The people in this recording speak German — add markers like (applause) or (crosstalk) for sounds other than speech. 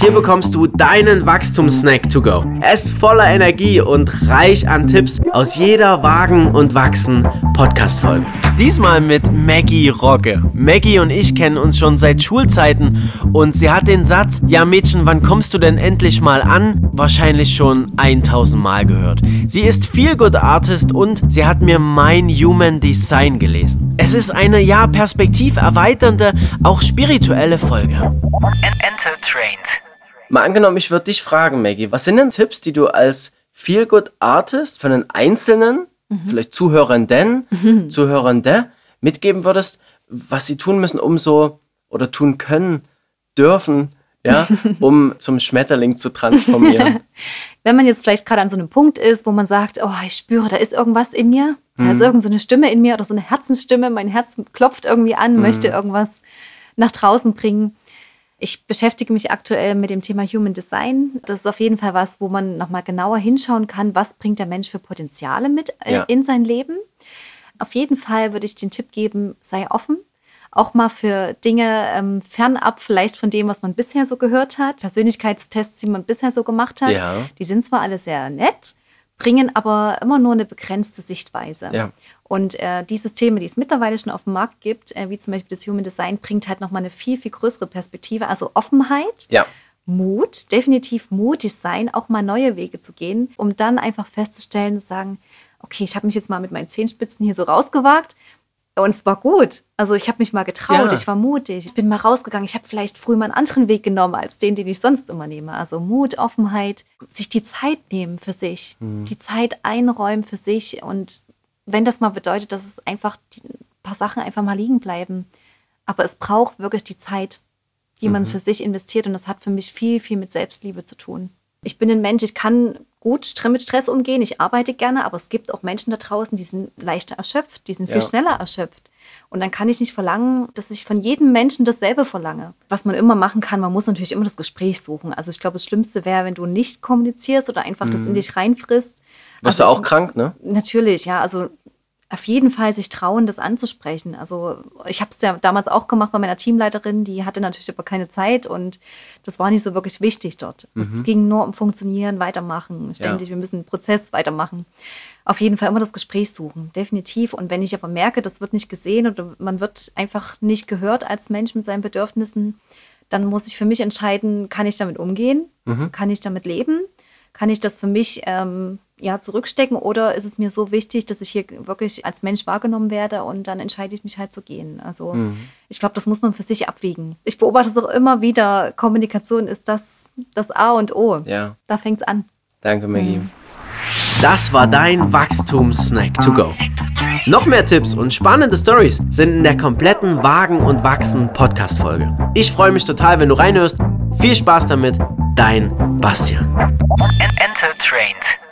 Hier bekommst du deinen Wachstumssnack to go. Er ist voller Energie und reich an Tipps aus jeder Wagen und Wachsen Podcast-Folge. Diesmal mit Maggie Rogge. Maggie und ich kennen uns schon seit Schulzeiten und sie hat den Satz, ja Mädchen, wann kommst du denn endlich mal an? Wahrscheinlich schon 1000 Mal gehört. Sie ist Feel Good Artist und sie hat mir mein Human Design gelesen. Es ist eine ja perspektiverweiternde, auch spirituelle Folge. Enter Trained. Mal angenommen, ich würde dich fragen, Maggie, was sind denn Tipps, die du als Feel Good Artist für einen Einzelnen, mhm. vielleicht Zuhörenden, mhm. Zuhörende, mitgeben würdest, was sie tun müssen, um so oder tun können, dürfen, ja, (laughs) um zum Schmetterling zu transformieren. (laughs) Wenn man jetzt vielleicht gerade an so einem Punkt ist, wo man sagt, oh, ich spüre, da ist irgendwas in mir, da mhm. ist irgendeine so Stimme in mir oder so eine Herzensstimme, mein Herz klopft irgendwie an, mhm. möchte irgendwas nach draußen bringen, ich beschäftige mich aktuell mit dem Thema Human Design. Das ist auf jeden Fall was, wo man nochmal genauer hinschauen kann, was bringt der Mensch für Potenziale mit äh, ja. in sein Leben. Auf jeden Fall würde ich den Tipp geben, sei offen. Auch mal für Dinge ähm, fernab vielleicht von dem, was man bisher so gehört hat. Persönlichkeitstests, die man bisher so gemacht hat. Ja. Die sind zwar alle sehr nett, bringen aber immer nur eine begrenzte Sichtweise. Ja. Und äh, die Systeme, die es mittlerweile schon auf dem Markt gibt, äh, wie zum Beispiel das Human Design, bringt halt nochmal eine viel, viel größere Perspektive. Also Offenheit, ja. Mut, definitiv mutig sein, auch mal neue Wege zu gehen, um dann einfach festzustellen und zu sagen, okay, ich habe mich jetzt mal mit meinen Zehenspitzen hier so rausgewagt und es war gut. Also ich habe mich mal getraut, ja. ich war mutig, ich bin mal rausgegangen. Ich habe vielleicht früher mal einen anderen Weg genommen als den, den ich sonst immer nehme. Also Mut, Offenheit, sich die Zeit nehmen für sich, mhm. die Zeit einräumen für sich und wenn das mal bedeutet, dass es einfach ein paar Sachen einfach mal liegen bleiben. Aber es braucht wirklich die Zeit, die man mhm. für sich investiert. Und das hat für mich viel, viel mit Selbstliebe zu tun. Ich bin ein Mensch, ich kann gut mit Stress umgehen, ich arbeite gerne, aber es gibt auch Menschen da draußen, die sind leichter erschöpft, die sind ja. viel schneller erschöpft. Und dann kann ich nicht verlangen, dass ich von jedem Menschen dasselbe verlange. Was man immer machen kann, man muss natürlich immer das Gespräch suchen. Also ich glaube, das Schlimmste wäre, wenn du nicht kommunizierst oder einfach mhm. das in mhm. dich reinfrisst. Warst also du auch ich, krank, ne? Natürlich, ja. Also auf jeden Fall sich trauen, das anzusprechen. Also ich habe es ja damals auch gemacht bei meiner Teamleiterin, die hatte natürlich aber keine Zeit und das war nicht so wirklich wichtig dort. Mhm. Es ging nur um Funktionieren, weitermachen, ständig, ja. wir müssen den Prozess weitermachen. Auf jeden Fall immer das Gespräch suchen, definitiv. Und wenn ich aber merke, das wird nicht gesehen oder man wird einfach nicht gehört als Mensch mit seinen Bedürfnissen, dann muss ich für mich entscheiden, kann ich damit umgehen, mhm. kann ich damit leben, kann ich das für mich ähm, ja, zurückstecken oder ist es mir so wichtig, dass ich hier wirklich als Mensch wahrgenommen werde und dann entscheide ich mich halt zu gehen. Also mhm. ich glaube, das muss man für sich abwägen. Ich beobachte es auch immer wieder, Kommunikation ist das, das A und O. Ja. Da fängt es an. Danke, Maggie. Mhm. Das war dein Wachstumssnack to go. Noch mehr Tipps und spannende Stories sind in der kompletten Wagen und Wachsen Podcast Folge. Ich freue mich total, wenn du reinhörst. Viel Spaß damit, dein Bastian. Enter Trained.